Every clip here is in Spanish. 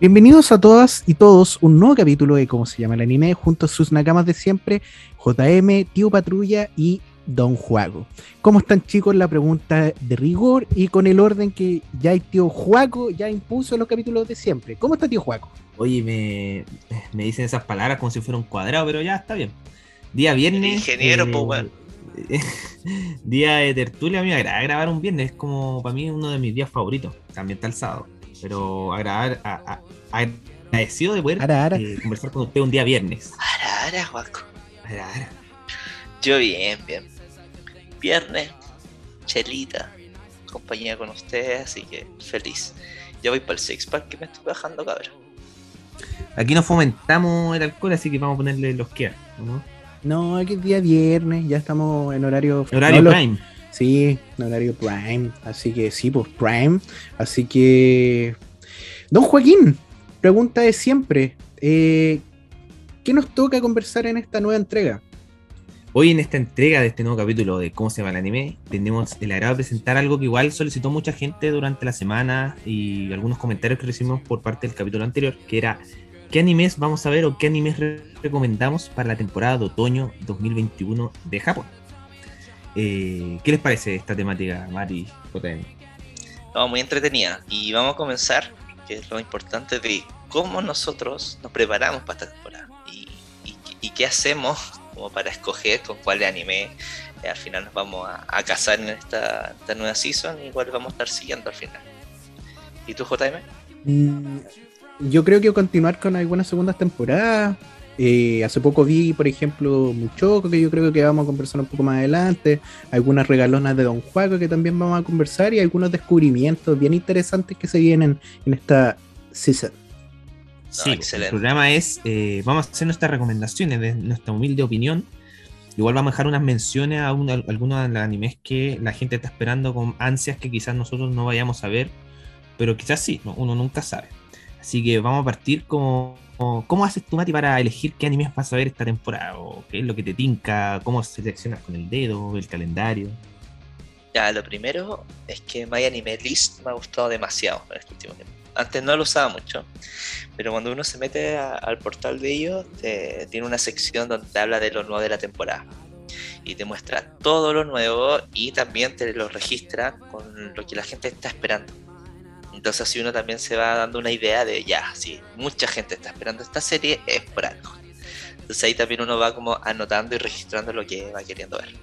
Bienvenidos a todas y todos un nuevo capítulo de cómo se llama el anime, junto a sus nakamas de siempre, JM, Tío Patrulla y Don Juaco. ¿Cómo están chicos? La pregunta de rigor y con el orden que ya el tío Juaco ya impuso en los capítulos de siempre. ¿Cómo está tío Juaco? Oye, me, me dicen esas palabras como si fuera un cuadrado, pero ya está bien. Día viernes. ingeniero, pues, Día de tertulia, a mí me agrada grabar un viernes, es como para mí uno de mis días favoritos. También está el sábado. Pero agradar, a, agradecido de poder eh, conversar con usted un día viernes. Ara, ara, Juaco. Yo bien, bien. Viernes, chelita, compañía con ustedes, así que feliz. Ya voy para el six pack que me estoy bajando, cabrón. Aquí no fomentamos el alcohol, así que vamos a ponerle los que ¿no? No, aquí es día viernes, ya estamos en horario. Horario prime. Sí, horario prime. Así que sí, pues prime. Así que. Don Joaquín, pregunta de siempre. Eh, ¿Qué nos toca conversar en esta nueva entrega? Hoy en esta entrega de este nuevo capítulo de cómo se llama el anime, tenemos el agrado de presentar algo que igual solicitó mucha gente durante la semana y algunos comentarios que recibimos por parte del capítulo anterior, que era qué animes vamos a ver o qué animes recomendamos para la temporada de otoño 2021 de Japón. Eh, ¿Qué les parece esta temática, Mari JM? No, muy entretenida. Y vamos a comenzar, que es lo importante de cómo nosotros nos preparamos para esta temporada y, y qué hacemos como para escoger con cuál anime eh, al final nos vamos a, casar en esta, nueva season y cuál vamos a estar siguiendo al final. ¿Y tú, JM? Mm, yo creo que continuar con algunas segundas temporadas. Eh, hace poco vi, por ejemplo, Muchoco, que yo creo que vamos a conversar un poco más adelante. Algunas regalonas de Don Juaco que también vamos a conversar y algunos descubrimientos bien interesantes que se vienen en esta season. Sí, el programa es, eh, vamos a hacer nuestras recomendaciones de nuestra humilde opinión. Igual vamos a dejar unas menciones a, algunos de los animes que la gente está esperando con ansias que quizás nosotros no vayamos a ver, pero quizás sí, uno nunca sabe. Así que vamos a partir como, ¿Cómo haces tú, Mati, para elegir qué animes vas a ver esta temporada? ¿O ¿Qué es lo que te tinca? ¿Cómo seleccionas con el dedo, el calendario? Ya, lo primero es que My Anime List me ha gustado demasiado en este último tiempo antes no lo usaba mucho, pero cuando uno se mete al portal de ellos, tiene una sección donde te habla de lo nuevo de la temporada. Y te muestra todo lo nuevo y también te lo registra con lo que la gente está esperando. Entonces así uno también se va dando una idea de ya, si mucha gente está esperando esta serie, es por algo. Entonces ahí también uno va como anotando y registrando lo que va queriendo ver.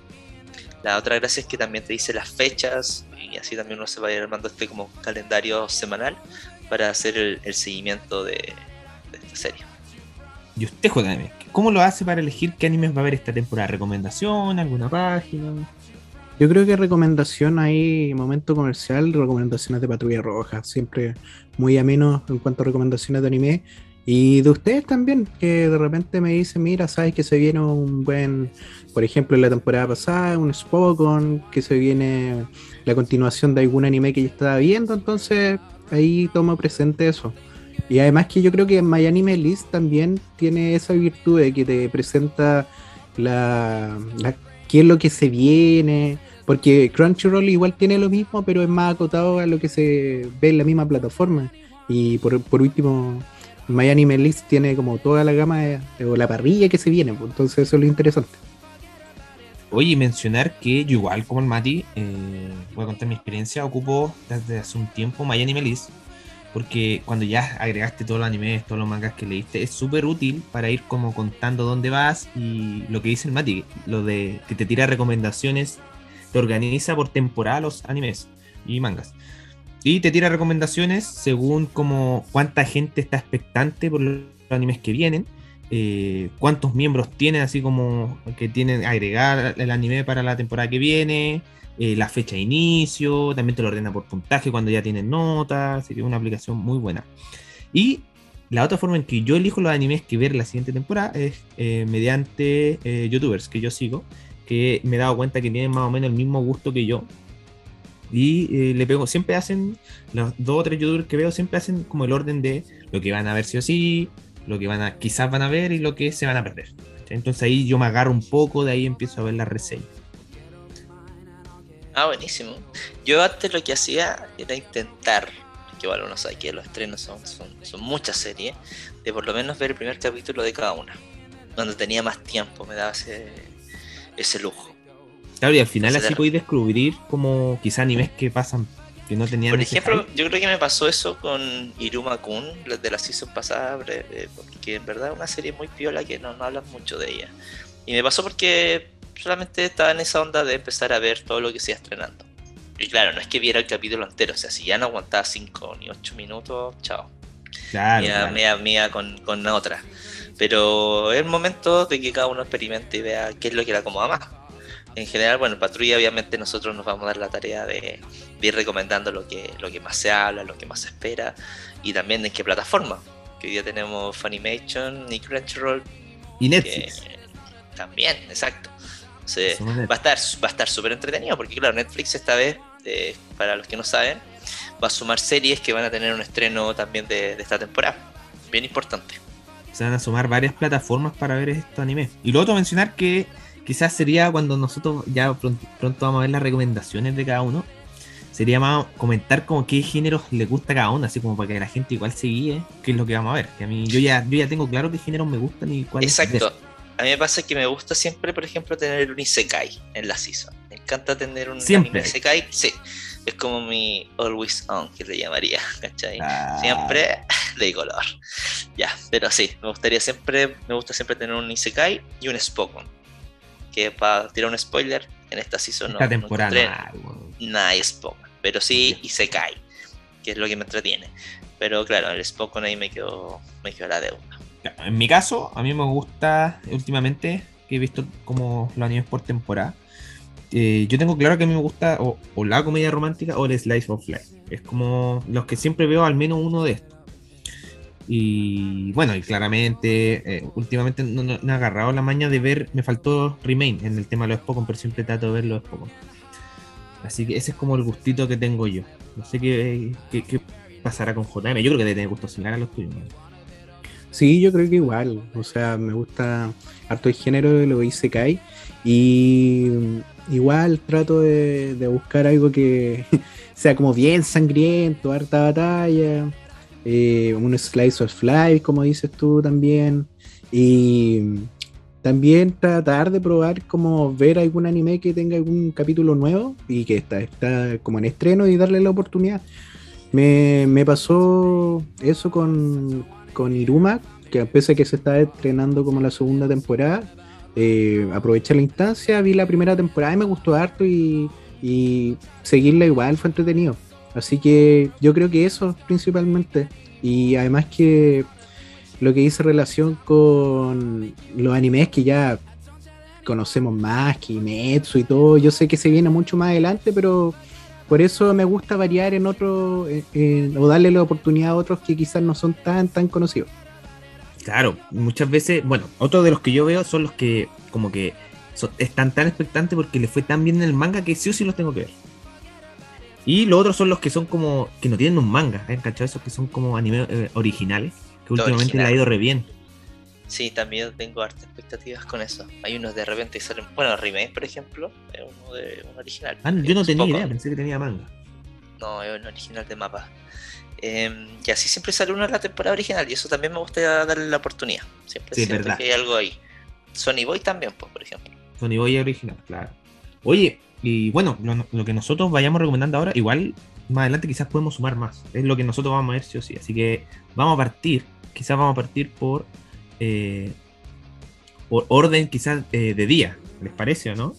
La otra gracia es que también te dice las fechas y así también uno se va a ir armando este como calendario semanal para hacer el, seguimiento de, esta serie. ¿Y usted, JM, cómo lo hace para elegir qué animes va a haber esta temporada? ¿Recomendación? ¿Alguna página? Yo creo que recomendación ahí, momento comercial, recomendaciones de Patrulla Roja, siempre muy ameno en cuanto a recomendaciones de anime. Y de ustedes también, que de repente me dicen, mira, sabes que se viene un buen, por ejemplo, en la temporada pasada, un Spokon, que se viene la continuación de algún anime que yo estaba viendo, entonces ahí tomo presente eso. Y además que yo creo que My Anime List también tiene esa virtud de que te presenta la, qué es lo que se viene, porque Crunchyroll igual tiene lo mismo, pero es más acotado a lo que se ve en la misma plataforma. Y por, por último, My Anime List tiene como toda la gama de, o la parrilla que se viene, pues, entonces eso es lo interesante. Oye, mencionar que yo igual como el Mati, eh, voy a contar mi experiencia, ocupo desde hace un tiempo My Anime List, porque cuando ya agregaste todos los animes, todos los mangas que leíste, es súper útil para ir como contando dónde vas y lo que dice el Mati, lo de que te tira recomendaciones, te organiza por temporada los animes y mangas. Y te tira recomendaciones según como cuánta gente está expectante por los animes que vienen eh, cuántos miembros tienen, así como que tienen agregar el anime para la temporada que viene, eh, la fecha de inicio, también te lo ordena por puntaje cuando ya tienen notas, así que es una aplicación muy buena. Y la otra forma en que yo elijo los animes que ver la siguiente temporada es eh, mediante youtubers que yo sigo, que me he dado cuenta que tienen más o menos el mismo gusto que yo. Y le pego, siempre hacen, los dos o tres youtubers que veo, siempre hacen como el orden de lo que van a ver sí o sí, lo que van a, quizás van a ver y lo que se van a perder. Entonces ahí yo me agarro un poco, de ahí empiezo a ver la reseña. Ah, buenísimo. Yo antes lo que hacía era intentar, porque bueno, uno sabe que los estrenos son, son, muchas series, de por lo menos ver el primer capítulo de cada una. Cuando tenía más tiempo me daba ese, ese lujo. Claro, y al final así podéis descubrir como quizá animes que pasan que no tenían. Por ejemplo, yo creo que me pasó eso con Iruma Kun, de la season pasada, porque en verdad es una serie muy piola que no, no hablan mucho de ella. Y me pasó porque solamente estaba en esa onda de empezar a ver todo lo que se iba estrenando. Y claro, no es que viera el capítulo entero, o sea, si ya no aguantaba 5 ni 8 minutos, chao. Claro. Mía, mía, con, con otra. Pero es el momento de que cada uno experimente y vea qué es lo que le acomoda más. En general, bueno, en Patrulla obviamente nosotros nos vamos a dar la tarea de, ir recomendando lo que, lo que más se habla, lo que más se espera y también en qué plataforma. Que hoy día tenemos Funimation y Crunchyroll. Y Netflix. también, exacto. va a estar va a estar súper entretenido porque claro, Netflix esta vez para los que no saben, va a sumar series que van a tener un estreno también de, esta temporada. Bien importante. Se van a sumar varias plataformas para ver estos animes. Y luego otro mencionar que quizás sería cuando nosotros ya pronto, vamos a ver las recomendaciones de cada uno. Sería más comentar como qué géneros le gusta a cada uno, así como para que la gente igual se guíe qué es lo que vamos a ver. Que a mí yo ya, yo ya tengo claro qué géneros me gustan y cuáles. Exacto. A mí me pasa que me gusta siempre, por ejemplo, tener un Isekai en la season. Me encanta tener un siempre. Isekai. Sí, es como mi always on, que le llamaría, ¿cachai? Ah. Siempre de color. Ya, pero sí, me gustaría siempre, me gusta siempre tener un Isekai y un Spokon. Que para tirar un spoiler, en esta season esta no, temporada, no nada Spokon. Pero sí Isekai, que es lo que me entretiene. Pero claro, el Spokon ahí me quedó, me quedó la deuda. En mi caso, a mí me gusta últimamente, que he visto como los animes por temporada. Eh, yo tengo claro que a mí me gusta o, la comedia romántica o el slice of life. Es como los que siempre veo al menos uno de estos. Y bueno, y claramente, eh, últimamente no, he agarrado la maña de ver, me faltó Remain en el tema de los Spokon, pero siempre trato de ver los Spokon. Así que ese es como el gustito que tengo yo. No sé qué, qué, pasará con JM. Yo creo que debe tener gusto similar a los tuyos. Sí, yo creo que igual. O sea, me gusta harto el género de lo que Y igual trato de, buscar algo que sea como bien sangriento, harta batalla. Eh, un slice of life, como dices tú también. Y también tratar de probar como ver algún anime que tenga algún capítulo nuevo y que está, está como en estreno y darle la oportunidad. Me, me pasó eso con, con Iruma, que pese a que se está estrenando como la segunda temporada, eh, aproveché la instancia, vi la primera temporada y me gustó harto y, seguirla igual fue entretenido. Así que yo creo que eso principalmente. Y además que lo que dice relación con los animes que ya conocemos más, Kimetsu y todo, yo sé que se viene mucho más adelante, pero por eso me gusta variar en otro, o darle la oportunidad a otros que quizás no son tan, tan conocidos. Claro, muchas veces, bueno, otros de los que yo veo son los que como que están tan expectantes porque les fue tan bien en el manga que sí o sí los tengo que ver. Y los otros son los que son como, que no tienen un manga, ¿eh? ¿cachai? Esos que son como anime eh, originales, que últimamente le ha ido re bien. Sí, también tengo hartas expectativas con eso. Hay unos de repente que salen. Bueno, Remake, por ejemplo, es uno de un original. Ah, yo no tenía idea, pensé que tenía manga. No, es un original de mapa. Em, y así siempre sale uno de la temporada original, y eso también me gusta darle la oportunidad. Siempre, sí, verdad. que hay algo ahí. Sony Boy también, pues, por ejemplo. Sony Boy original, claro. Oye, y bueno, lo, que nosotros vayamos recomendando ahora, igual más adelante quizás podemos sumar más. Es lo que nosotros vamos a ver sí o sí. Así que vamos a partir, quizás vamos a partir por eh, por orden quizás eh, de día, ¿les parece o no?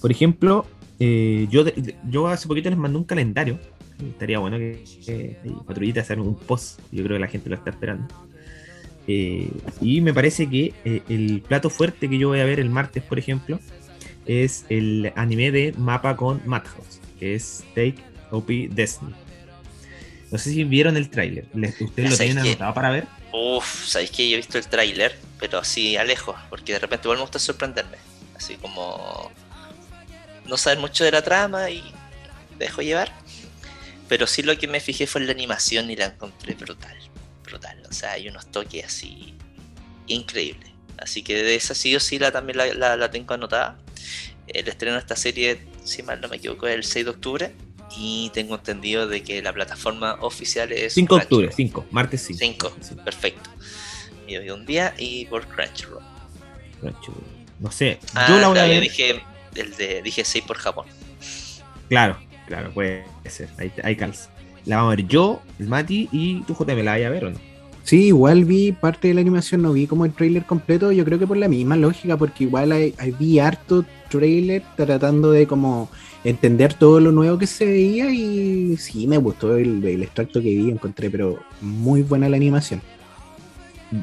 Por ejemplo, eh, yo, yo hace poquito les mandé un calendario. Estaría bueno que, que patrullita hacer un post. Yo creo que la gente lo está esperando. y me parece que el plato fuerte que yo voy a ver el martes, por ejemplo, es el anime de mapa con Madhouse, que es Take OP Destiny. No sé si vieron el tráiler. ¿Ustedes lo tienen anotado para ver? Uf, sabéis que yo he visto el tráiler, pero así a lejos, porque de repente igual me gusta sorprenderme. Así como no saber mucho de la trama y dejo llevar. Pero sí lo que me fijé fue en la animación y la encontré brutal. Brutal. O sea, hay unos toques así increíbles. Así que de esa sí o sí la, también la, tengo anotada. El estreno de esta serie, si mal no me equivoco, es el 6 de octubre. Y tengo entendido de que la plataforma oficial es 5 de octubre, Crunchyroll. 5, martes 5. 5, Sí, perfecto. Yo vi un día y por Crunchyroll. Crunchyroll. No sé, Ah, yo la voy a ver. dije, el de, dije 6 por Japón. Claro, claro, puede ser. Ahí, ahí calza. La vamos a ver yo, el Mati y tu JM. ¿La vaya a ver o no? Sí, igual vi parte de la animación, no vi como el trailer completo, yo creo que por la misma lógica, porque igual hay, vi harto trailer tratando de como entender todo lo nuevo que se veía y sí, me gustó el, extracto que vi, encontré, pero muy buena la animación.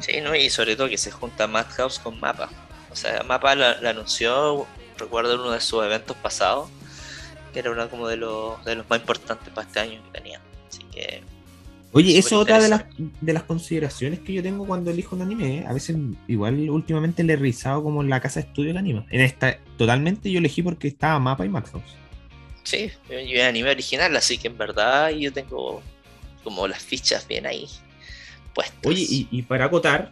Sí, ¿no? Y sobre todo que se junta Madhouse con Mapa. O sea, Mapa la, la anunció, recuerdo en uno de sus eventos pasados, que era uno como de los, de los más importantes para este año que tenía. Así que Oye, eso es otra de las, de las consideraciones que yo tengo cuando elijo un anime. ¿eh? A veces, igual últimamente le he revisado como la casa de estudio que anima. En esta, totalmente yo elegí porque estaba Mapa y Madhouse. sí, yo, era anime original, así que en verdad yo tengo como las fichas bien ahí puestas. Oye, y, y para acotar,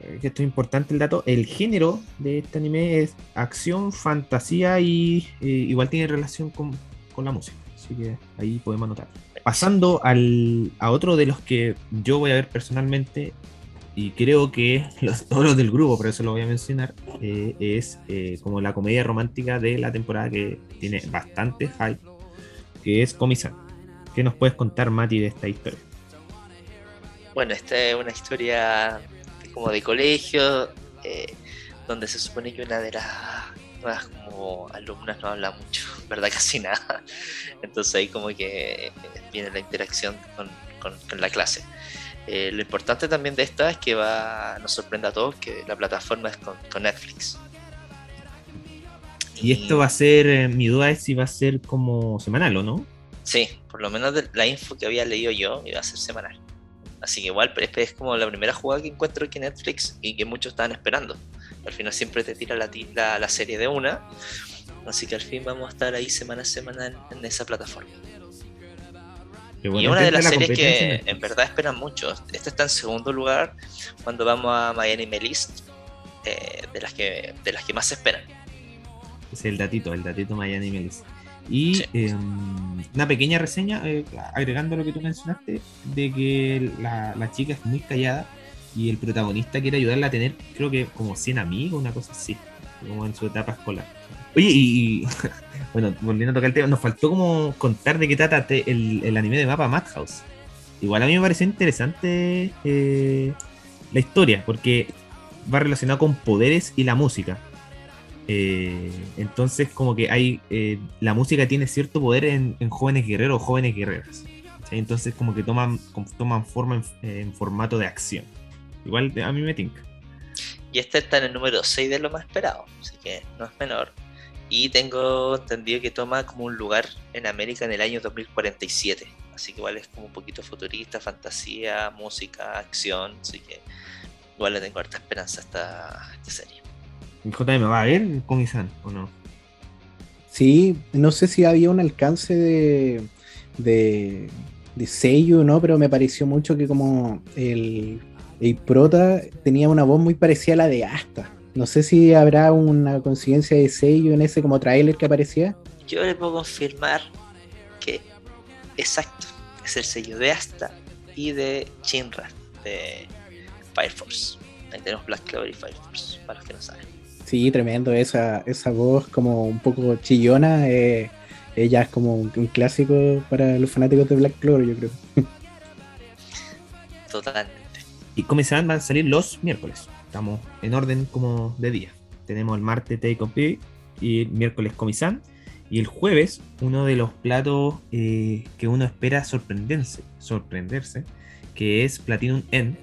eh, que esto es importante el dato, el género de este anime es acción, fantasía y eh, igual tiene relación con, con la música. Así que ahí podemos anotar. Pasando al, a otro de los que yo voy a ver personalmente, y creo que los, todos los del grupo, por eso lo voy a mencionar, eh, es eh, como la comedia romántica de la temporada que tiene bastante hype, que es Comisan. ¿Qué nos puedes contar, Mati, de esta historia? Bueno, esta es una historia como de colegio, eh, donde se supone que una de las nuevas como alumnas no habla mucho, ¿verdad? Casi nada. Entonces ahí como que eh, viene la interacción con, con- con la clase. Eh, lo importante también de esta es que va, nos sorprende a todos que la plataforma es con, con Netflix. Y esto va a ser, eh, mi duda es si va a ser como semanal o no. Sí, por lo menos la info que había leído yo iba a ser semanal. Así que igual pero es como la primera jugada que encuentro aquí en Netflix y que muchos estaban esperando. Al final siempre te tira la, ti- la, la serie de una. Así que al fin vamos a estar ahí semana a semana en, en esa plataforma. Y bueno, una de las series que en verdad esperan mucho. Esta está en segundo lugar cuando vamos a Miami Melist. eh, de, las que, de las que más se esperan. Es el datito, el datito Miami Melis. Y Sí. eh, una pequeña reseña, eh, agregando lo que tú mencionaste, de que la, la chica es muy callada y el protagonista quiere ayudarla a tener, creo que como 100 amigos, una cosa así, como en su etapa escolar. Oye, y, bueno, volviendo a tocar el tema, nos faltó como contar de qué trata el, el anime de mapa Madhouse. Igual a mí me pareció interesante eh, la historia, porque va relacionado con poderes y la música. Eh, entonces, como que hay. eh, la música tiene cierto poder en, en jóvenes guerreros o jóvenes guerreras. Entonces, como que toman, toman forma en formato de acción. Igual a mí me tinca. Y este está en el número 6 de lo más esperado, así que no es menor. Y tengo entendido que toma como un lugar en América en el año 2047. Así que igual es como un poquito futurista, fantasía, música, acción. Así que igual le tengo harta esperanza a esta, a esta serie. JM, ¿va a ver con Isan o no? Sí, no sé si había un alcance de, de, de sello o no, pero me pareció mucho que como el, el prota tenía una voz muy parecida a la de Asta. No sé si habrá una coincidencia de sello en ese como trailer que aparecía. Yo le puedo confirmar que, exacto, es el sello de Asta y de Shinra, de Fire Force. Ahí tenemos Black Clover y Fire Force, para los que no saben. Sí, tremendo, esa, esa voz como un poco chillona, eh, ella es como un, un clásico para los fanáticos de Black Clover, yo creo. Totalmente. Y Comisan van a salir los miércoles. Estamos en orden como de día. Tenemos el martes Take of Pig y el miércoles Comisan. Y el jueves, uno de los platos eh, que uno espera sorprenderse, sorprenderse, que es Platinum End.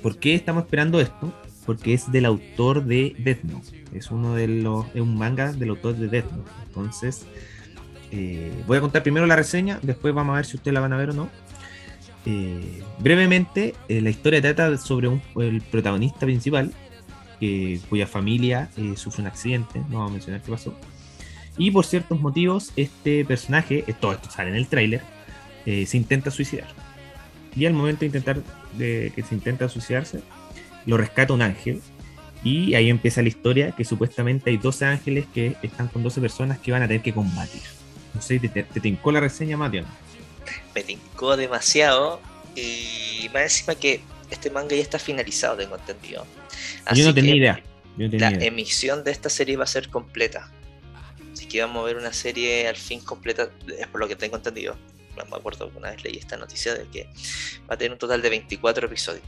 ¿Por qué estamos esperando esto? Porque es del autor de Death Note. Es uno de los. Es un manga del autor de Death Note. Entonces, eh, voy a contar primero la reseña, después vamos a ver si ustedes la van a ver o no. Eh, brevemente, eh, la historia trata sobre un- el protagonista principal, cuya familia eh, sufre un accidente, no vamos a mencionar qué pasó. Y por ciertos motivos, este personaje, todo esto sale en el tráiler, se intenta suicidar. Y al momento de intentar que se intenta suicidarse, lo rescata un ángel. Y ahí empieza la historia, que supuestamente hay 12 ángeles que están con 12 personas que van a tener que combatir. No sé, ¿te, te, te la reseña, Mateo? Me tincó demasiado. Y más encima que este manga ya está finalizado, tengo entendido. Yo no tenía idea. Yo no tenía La idea. emisión de esta serie va a ser completa. Así que vamos a ver una serie al fin completa, es por lo que tengo entendido. No me acuerdo que una vez leí esta noticia de que va a tener un total de 24 episodios.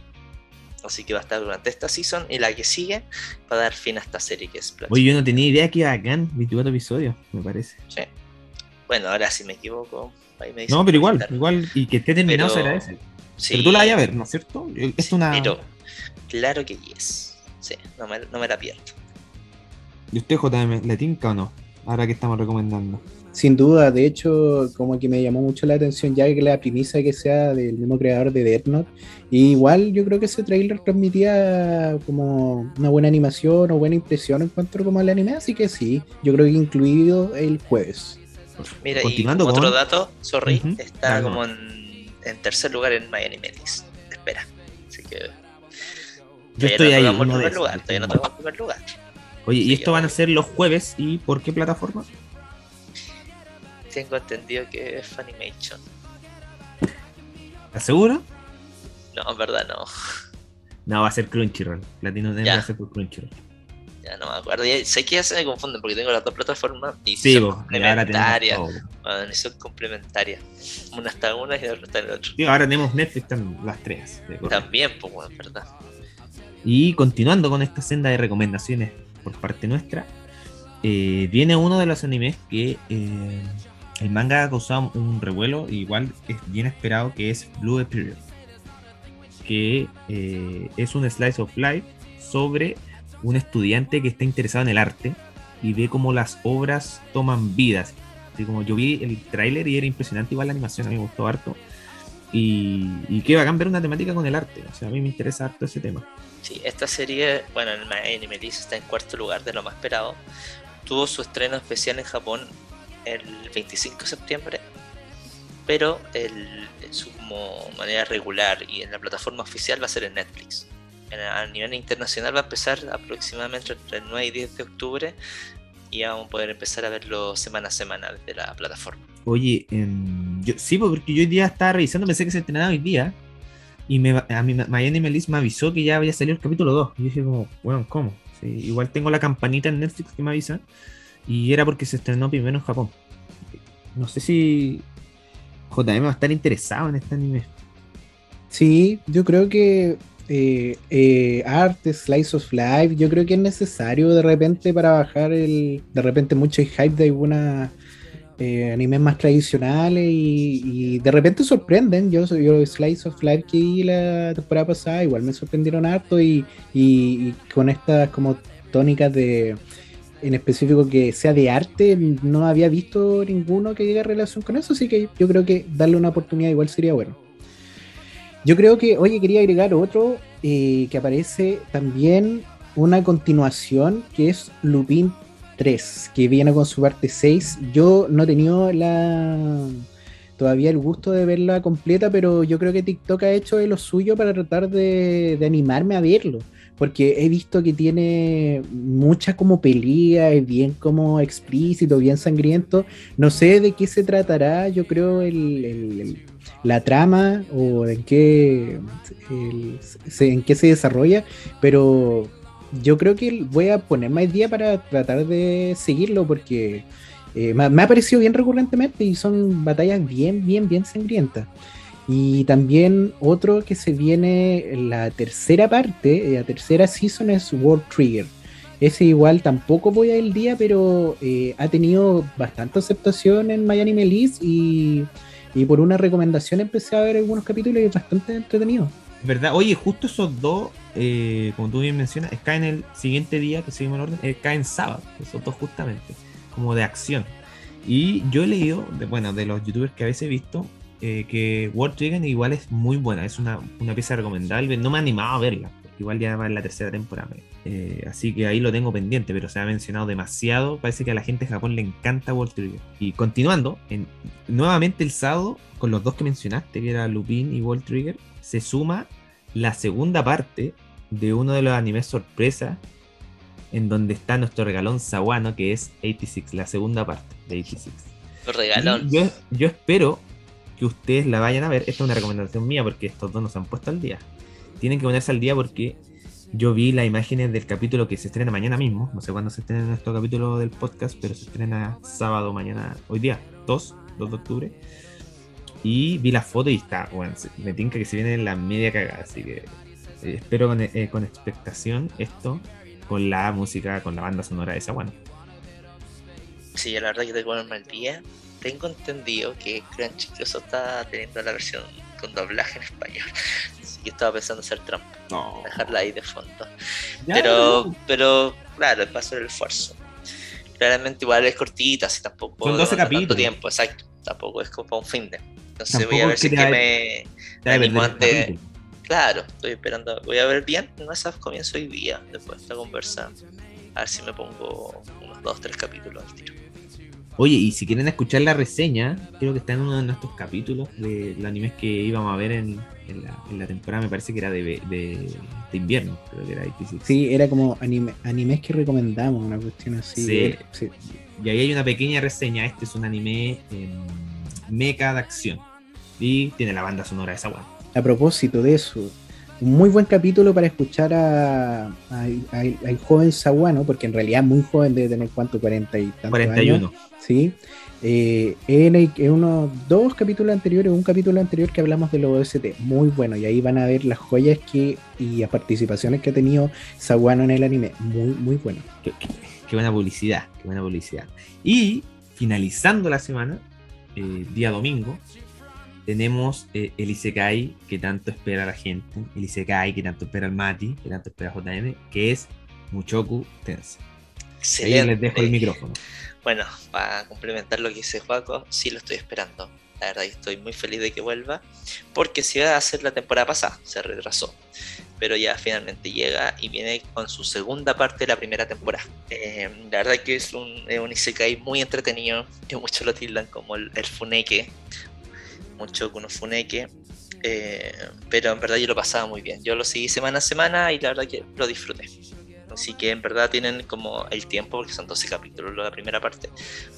Así que va a estar durante esta season y la que sigue va a dar fin a esta serie que es Blood Oye, yo no tenía idea que iba bacán 24 episodios, me parece. Sí. Bueno, ahora si me equivoco, No, pero igual, igual, y que esté terminado Pero- se agradece. Sí, Pero tú la vayas a ver, ¿no es cierto? Es una. pero claro que yes. Sí, no me, no me la pierdo. ¿Y usted, JM, le tinca o no? Ahora que estamos recomendando. Sin duda, de hecho, como que me llamó mucho la atención ya que la premisa que sea del mismo creador de Death Note. Y igual yo creo que ese trailer transmitía como una buena animación o buena impresión en cuanto como al anime, así que sí, yo creo que incluido el jueves. Mira, Continuando y como otro con- dato, sorry, está como en, en tercer lugar en My Anime List. Espera. Así que. Yo estoy no ahí, de primer lugar. Todavía no el primer lugar. Oye, ¿y esto van a ser los jueves? ¿Y por qué plataforma? Tengo entendido que es Funimation. ¿Estás seguro? No, en verdad no. No, va a ser Crunchyroll. Latino va a ser por Crunchyroll. Ya no me acuerdo. Ya- sé que ya se me confunden porque tengo las dos plataformas y Sí, son vos, y complementarias. Bueno, y son complementarias. Una está en una y la otra está en la otra. Sí, ahora tenemos Netflix también, las tres. También, pues, bueno, en verdad. Y continuando con esta senda de recomendaciones por parte nuestra, eh, viene uno de los animes que eh, el manga ha causado un revuelo, igual es bien esperado, que es Blue Period. Que eh, es un slice of life sobre un estudiante que está interesado en el arte y ve cómo las obras toman vidas. Así como yo vi el tráiler y era impresionante igual la animación, a mí me gustó harto. Y, y qué bacán ver una temática con el arte. O sea, a mí me interesa harto ese tema. Sí, esta serie, bueno, en My Anime List está en cuarto lugar de lo más esperado. Tuvo su estreno especial en Japón el 25 de septiembre, pero el, su manera regular y en la plataforma oficial va a ser en Netflix. En- a nivel internacional va a empezar aproximadamente entre el 9 y 10 de octubre y vamos a poder empezar a verlo semana a semana desde la plataforma. Oye, em, yo, sí, pues, porque yo hoy día estaba revisando, pensé que se estrenaba hoy día. Y me, a mí, Miami Melis me avisó que ya había salido el capítulo 2. Y yo dije, como, bueno, ¿cómo? Sí, igual tengo la campanita en Netflix que me avisa. Y era porque se estrenó primero en Japón. No sé si JM va a estar interesado en este anime. Sí, yo creo que eh, eh, arte, slice of life, yo creo que es necesario de repente para bajar el, de repente mucho hype de algunas eh, animes más tradicionales y, de repente sorprenden. Yo, yo slice of life que vi la temporada pasada igual me sorprendieron harto y, con estas como tónicas de en específico que sea de arte, no había visto ninguno que llegue a relación con eso, así que yo creo que darle una oportunidad igual sería bueno. Yo creo que, oye, quería agregar otro eh, que aparece también una continuación que es Lupin 3, que viene con su parte 6. Yo no he tenido la todavía el gusto de verla completa, pero yo creo que TikTok ha hecho lo suyo para tratar de animarme a verlo. Porque he visto que tiene mucha como pelea, es bien como explícito, bien sangriento. No sé de qué se tratará, yo creo, el, la trama o en qué, se, en qué se desarrolla, pero yo creo que voy a poner más día para tratar de seguirlo porque eh, me ha parecido bien recurrentemente y son batallas bien, bien, bien sangrientas. Y también otro que se viene en la tercera parte, eh, la tercera season es World Trigger. Ese igual tampoco voy a el día, pero eh, ha tenido bastante aceptación en My Anime List y, y por una recomendación empecé a ver algunos capítulos y bastante entretenido. ¿Verdad? Oye, justo esos dos, eh, como tú bien mencionas, caen el siguiente día que seguimos el orden, caen sábado, esos dos justamente, como de acción. Y yo he leído, bueno, de los youtubers que a veces he visto, eh, que World Trigger igual es muy buena, es una, una pieza recomendable. No me he animado a verla, porque igual ya va en la tercera temporada. Eh, así que ahí lo tengo pendiente, pero se ha mencionado demasiado. Parece que a la gente de Japón le encanta World Trigger. Y continuando, en, nuevamente el sábado, con los dos que mencionaste, que era Lupin y World Trigger, se suma la segunda parte de uno de los animes sorpresa, en donde está nuestro regalón Sawano, que es 86, la segunda parte de 86. Regalón. Yo, yo espero que ustedes la vayan a ver. Esta es una recomendación mía porque estos dos nos han puesto al día. Tienen que ponerse al día porque yo vi las imágenes del capítulo que se estrena mañana mismo. No sé cuándo se estrena nuestro capítulo del podcast, pero se estrena sábado, mañana, hoy día, 2, 2 de octubre. Y vi la foto y está, bueno, me tinca que se viene la media cagada. Así que eh, espero con, eh, con, expectación esto, con la música, con la banda sonora de esa, bueno. Sí, la verdad que tengo un mal día. Tengo entendido que Crunchy incluso está teniendo la versión con doblaje en español. Así que estaba pensando hacer trampa. No. Dejarla ahí de fondo. pero, pero, claro, es paso el esfuerzo. Claramente igual es cortita, así tampoco. Son 12 capítulos. tiempo, exacto. Tampoco es como un fin de. Entonces voy a ver si que, me, me Claro, estoy esperando. Voy a ver bien. No esas comienzo hoy día, después de esta conversa. A ver si me pongo unos dos, tres capítulos al tiro. Oye, y si quieren escuchar la reseña, creo que está en uno de nuestros capítulos de los animes que íbamos a ver en, la, temporada, me parece que era de, invierno, creo que era difícil. Sí, era como anime, animes que recomendamos, una cuestión así. Sí. Y ahí hay una pequeña reseña, este es un anime mecha de acción. Y tiene la banda sonora de esa one. A propósito de eso, un muy buen capítulo para escuchar a, al joven Saguano, porque en realidad muy joven debe tener cuánto, 40 y tantos 41. ¿sí? Eh, en, unos dos capítulos anteriores, un capítulo anterior que hablamos de los OST, muy bueno, y ahí van a ver las joyas que y las participaciones que ha tenido Saguano en el anime, muy, muy bueno. Qué, buena publicidad, qué buena publicidad. Y finalizando la semana, eh, día domingo, tenemos eh, el Isekai que tanto espera la gente, el Isekai que tanto espera el Mati, que tanto espera JN, que es Muchoku Tensei. Excelente. Ahí les dejo el micrófono. Bueno, para complementar lo que dice Juaco, sí lo estoy esperando. La verdad que estoy muy feliz de que vuelva, porque si iba a ser la temporada pasada, se retrasó. Pero ya finalmente llega y viene con su segunda parte de la primera temporada. Eh, la verdad que es un, un Isekai muy entretenido, que muchos lo tildan como el, el funeke, mucho con un Funeke. Eh, pero en verdad yo lo pasaba muy bien. Yo lo seguí semana a semana y la verdad que lo disfruté. Así que en verdad tienen como el tiempo, porque son 12 capítulos la primera parte.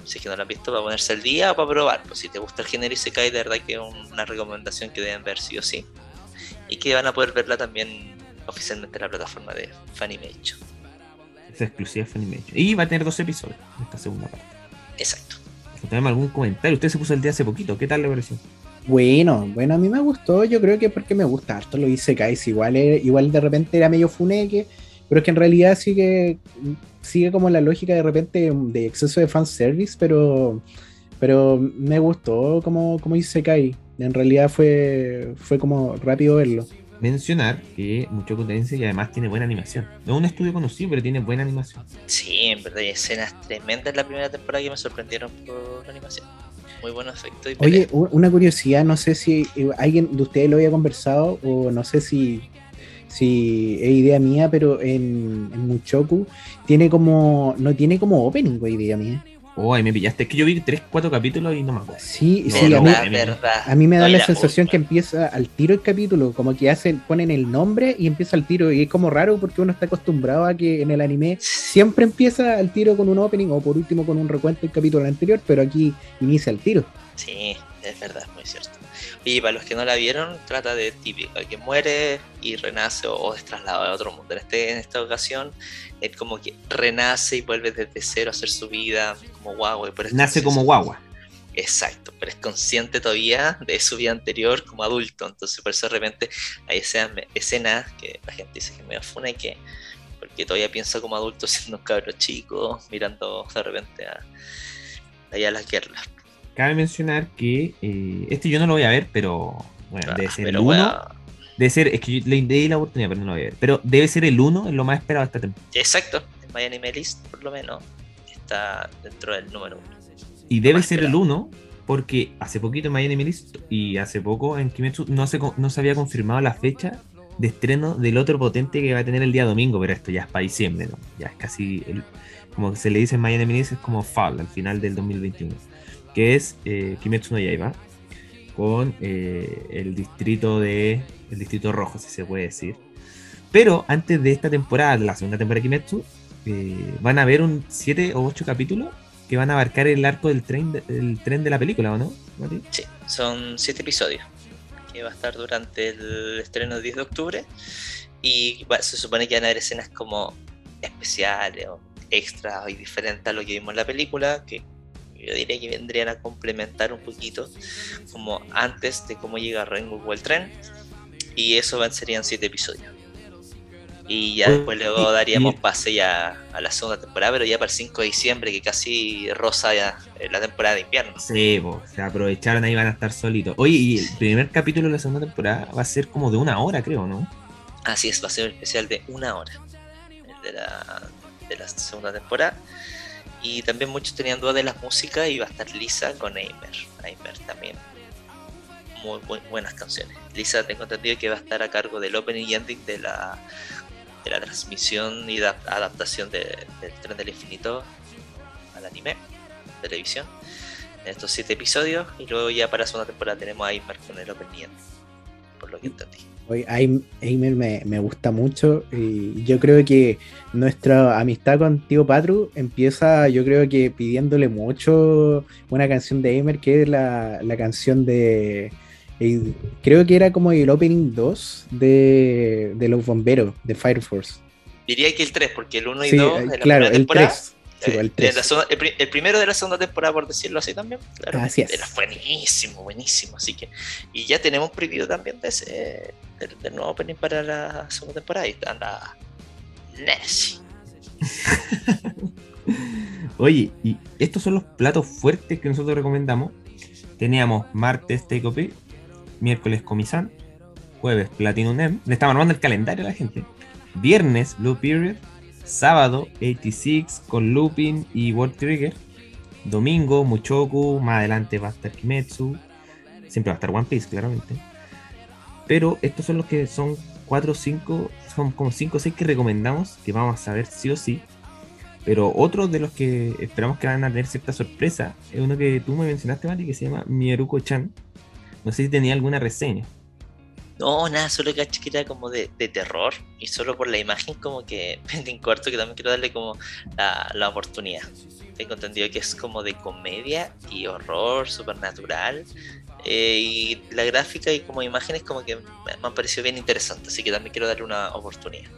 Si es que no lo han visto, para ponerse al día o para probar. Pues si te gusta el género y se cae, de verdad que es una recomendación que deben ver sí o sí. Y que van a poder verla también oficialmente en la plataforma de Funimation. Es exclusiva de Funimation. Y va a tener dos episodios esta segunda parte. Exacto. ¿Tenemos algún comentario? Usted se puso el día hace poquito. ¿Qué tal le pareció? Bueno, bueno, a mí me gustó, yo creo que porque me gusta harto lo hice Kais, igual, igual de repente era medio funeque, pero es que en realidad sigue, sigue como la lógica de repente de exceso de fanservice, pero, pero me gustó como, como hice Kai, en realidad fue, fue como rápido verlo. Mencionar que mucho contenido y además tiene buena animación. No es un estudio conocido, pero tiene buena animación. Sí, en verdad hay escenas tremendas en la primera temporada que me sorprendieron por la animación muy buenos efectos. Oye, una curiosidad, no sé si alguien de ustedes lo había conversado o no sé si, si es idea mía, pero en, en Muchoku tiene como, no tiene como opening, idea mía. Oh, ahí me pillaste. Es que yo vi 3, 4 capítulos y no me acuerdo. Sí, sí, a, mí, a mí me da la sensación que empieza al tiro el capítulo, como que hacen, ponen el nombre y empieza el tiro. Y es como raro porque uno está acostumbrado a que en el anime siempre empieza el tiro con un opening o por último con un recuento del capítulo anterior, pero aquí inicia el tiro. Sí, es verdad, muy cierto. Y para los que no la vieron, trata de típico, que muere y renace o, es trasladado a otro mundo. En, este, en esta ocasión, él como que renace y vuelve desde cero a hacer su vida como guagua. Nace como guagua. Exacto, pero es consciente todavía de su vida anterior como adulto. Entonces, por eso de repente hay escenas que la gente dice que me afune que porque todavía piensa como adulto siendo un cabro chico, mirando de repente a, allá las guerras. Cabe mencionar que eh, este yo no lo voy a ver, pero bueno, ah, debe ser el 1. Debe ser, es que yo le di la oportunidad, pero no lo voy a ver. Pero debe ser el 1 en lo más esperado de esta temporada. Exacto, en My Anime List, por lo menos, está dentro del número 1. Y debe ser el 1 porque hace poquito en My Anime List y hace poco en Kimetsu no se, no se había confirmado la fecha de estreno del otro potente que va a tener el día domingo, pero esto ya es para diciembre, ¿no? Ya es casi, como se le dice en My Anime List, es como fall, al final del 2021 que es eh, Kimetsu no Yaiba, con eh, el distrito de el distrito rojo, si se puede decir. Pero antes de esta temporada, la segunda temporada de Kimetsu, eh, van a haber un 7 o 8 capítulos que van a abarcar el arco del tren, de, el tren de la película, ¿o no? Mati? Sí, son siete episodios que va a estar durante el estreno del 10 de octubre y se supone que van a haber escenas como especiales o extras y diferentes a lo que vimos en la película, que yo diría que vendrían a complementar un poquito como antes de cómo llega Rengoku el tren y eso serían siete episodios. Y ya después luego daríamos pase ya a la segunda temporada, pero ya para el 5 de diciembre, que casi rosa ya eh, la temporada de invierno. Sí, po, se aprovecharon ahí van a estar solitos. Oye, y el primer capítulo de la segunda temporada va a ser como de una hora, creo, ¿no? Así es, va a ser un especial de una hora el de la, de la segunda temporada. Y también muchos tenían dudas de la música y va a estar Lisa con Aimer. Aimer también. Muy bu- buenas canciones. Lisa tengo entendido que va a estar a cargo del opening y ending de la, de la transmisión y da- adaptación de- del Tren del Infinito al anime, televisión. En estos siete episodios. Y luego ya para la segunda temporada tenemos a Aimer con el ending. Por lo que entendí. Hoy Aim- Aimer me, me gusta mucho y yo creo que nuestra amistad con Tío Patru empieza, yo creo que pidiéndole mucho una canción de Aimer que es la, la canción de... eh, creo que era como el opening 2 de, de los bomberos, de Fire Force. Diría que el 3, porque el 1 y Sí, 2 eh, de la claro, primera el temporada. 3. Sí, eh, el de 3. la segunda- el, pri- el primero de la segunda temporada, por decirlo así también. Claro, Así es. Era buenísimo, buenísimo. Así que. Y ya tenemos un preview también de ese, del, del nuevo opening para la segunda temporada. Y anda. Nessie. Oye, y estos son los platos fuertes que nosotros recomendamos. Teníamos martes Take OP, miércoles Comisan, jueves Platinum M. Le estamos armando el calendario a la gente. Viernes Blue Period, sábado 86 con Looping y World Trigger. Domingo Muchoku, más adelante va a estar Kimetsu. Siempre va a estar One Piece, claramente. Pero estos son los que son 4 o 5, son como 5 o 6 que recomendamos, que vamos a ver sí o sí. Pero otro de los que esperamos que van a tener cierta sorpresa es uno que tú me mencionaste, Mati, que se llama Mieruko-chan. No sé si tenía alguna reseña. No, nada, solo caché que era como de, de terror. Y solo por la imagen, como que en corto, que también quiero darle como la, la oportunidad. Tengo entendido que es como de comedia y horror supernatural. eh, y la gráfica y como imágenes como que me, han parecido bien interesantes, así que también quiero darle una oportunidad.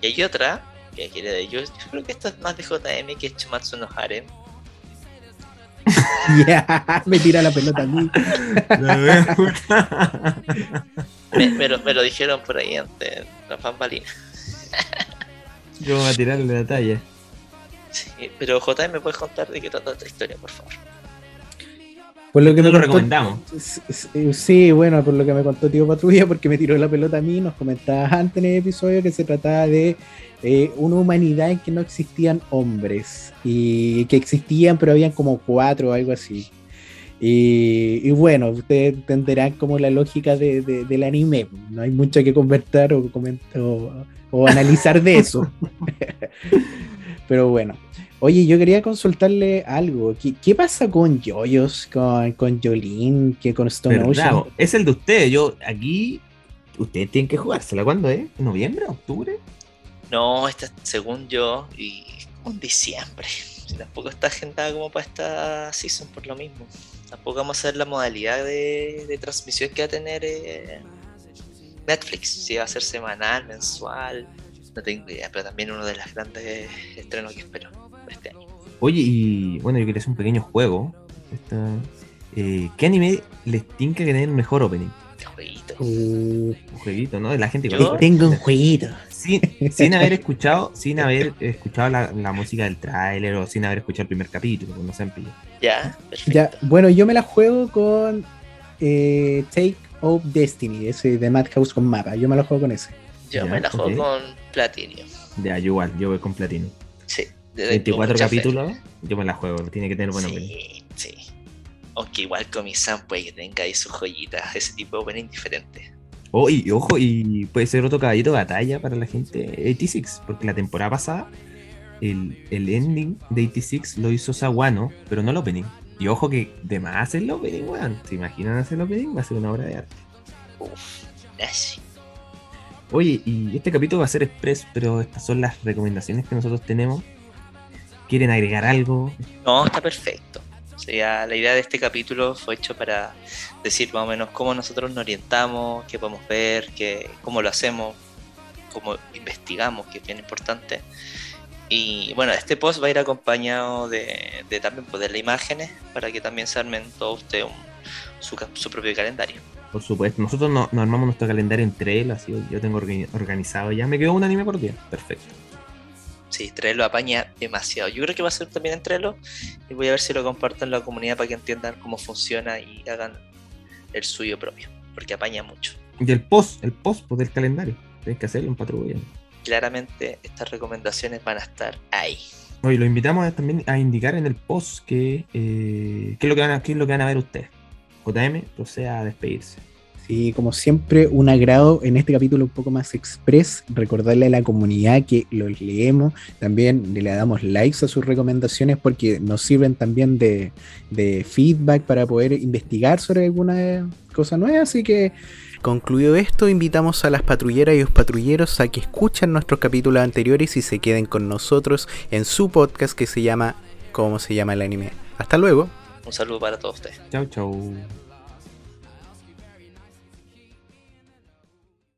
Y hay otra, que quiere de yo, yo creo que esta es más de JM que es Chumatsu no Haren. Ya, me tira la pelota a mí. Me, me lo, me lo dijeron por ahí ante las bambalinas. Yo voy a tirarle la talla. Sí, pero JM, ¿me puedes contar de qué trata esta historia, por favor? Por lo que me lo contó- recomendamos. Sí, Sí, bueno, por lo que me contó Tío Patrulla, porque me tiró la pelota a mí, nos comentabas antes en el episodio que se trataba de eh, una humanidad en que no existían hombres y que existían, pero habían como cuatro o algo así. Y, y bueno, ustedes entenderán como la lógica de- de- del anime, no hay mucho que comentar o, comentar o, o analizar de eso. pero bueno. Oye, yo quería consultarle algo. ¿Qué, qué pasa con Yoyos, con, con Jolene, que con Stone. Ocean? Es el de ustedes. Yo aquí. Ustedes tienen que jugársela. ¿Cuándo es? ¿Noviembre? ¿Octubre? No, esta, según yo, y en diciembre. Si Tampoco está agendada como para esta season por lo mismo. Tampoco vamos a ver la modalidad de, de transmisión que va a tener eh, Netflix. Si va a ser semanal, mensual. No tengo idea, pero también uno de los grandes estrenos que espero de este año. Oye, y bueno, yo quería hacer un pequeño juego. Esta- eh, ¿Qué anime les tinca que tener el mejor opening? Jueguito. Uh, Un jueguito, ¿no? De la gente Yo- tengo un jueguito. Sin, sin haber escuchado, sin haber escuchado la, la música del tráiler o sin haber escuchado el primer capítulo, no se pillado. Ya, perfecto. Ya, bueno, yo me la juego con eh, Take of Destiny, ese de Madhouse con mapa. Yo me la juego con ese. Yo Ya, me la juego con Platinum. Ya, yo igual, yo voy con Platino. Sí. de- de- 24 mucha fe. capítulos, yo me la juego, tiene que tener buen opening. Sí, sí. Aunque igual Komi-san puede que tenga ahí sus joyitas, ese tipo de opening diferente. Oh, y ojo, y puede ser otro caballito de batalla para la gente 86, porque la temporada pasada el, el ending de 86 lo hizo Sawano, pero no el opening. Y ojo que de más el opening, weón. ¿Se imaginan hacer el opening? Va a ser una obra de arte. Uf, así. Oye, y este capítulo va a ser express, pero estas son las recomendaciones que nosotros tenemos. ¿Quieren agregar algo? No, está perfecto. O sea, la idea de este capítulo fue hecho para decir más o menos cómo nosotros nos orientamos, qué podemos ver, qué, cómo lo hacemos, cómo investigamos, que es bien importante. Y bueno, este post va a ir acompañado de, también pues, de las imágenes para que también se armen todos ustedes su, su, propio calendario. Por supuesto, nosotros nos no armamos nuestro calendario entre él, así yo tengo organizado ya. Me quedó un anime por día, perfecto. Sí, Trello apaña demasiado. Yo creo que va a ser también en Trello y voy a ver si lo comparto en la comunidad para que entiendan cómo funciona y hagan el suyo propio, porque apaña mucho. Y el post, el post pues, del calendario, tienes que hacerlo en patrulla. Claramente estas recomendaciones van a estar ahí. Hoy lo invitamos también a indicar en el post que, eh, qué, es lo que van a, qué es lo que van a ver ustedes. JM proceda a despedirse. Y como siempre, un agrado en este capítulo un poco más express, recordarle a la comunidad que los leemos, también le damos likes a sus recomendaciones porque nos sirven también de, de feedback para poder investigar sobre alguna cosa nueva, así que Concluido esto, invitamos a las patrulleras y los patrulleros a que escuchen nuestros capítulos anteriores y se queden con nosotros en su podcast que se llama ¿Cómo se llama el anime? Hasta luego. Un saludo para todos ustedes. Chau, chau.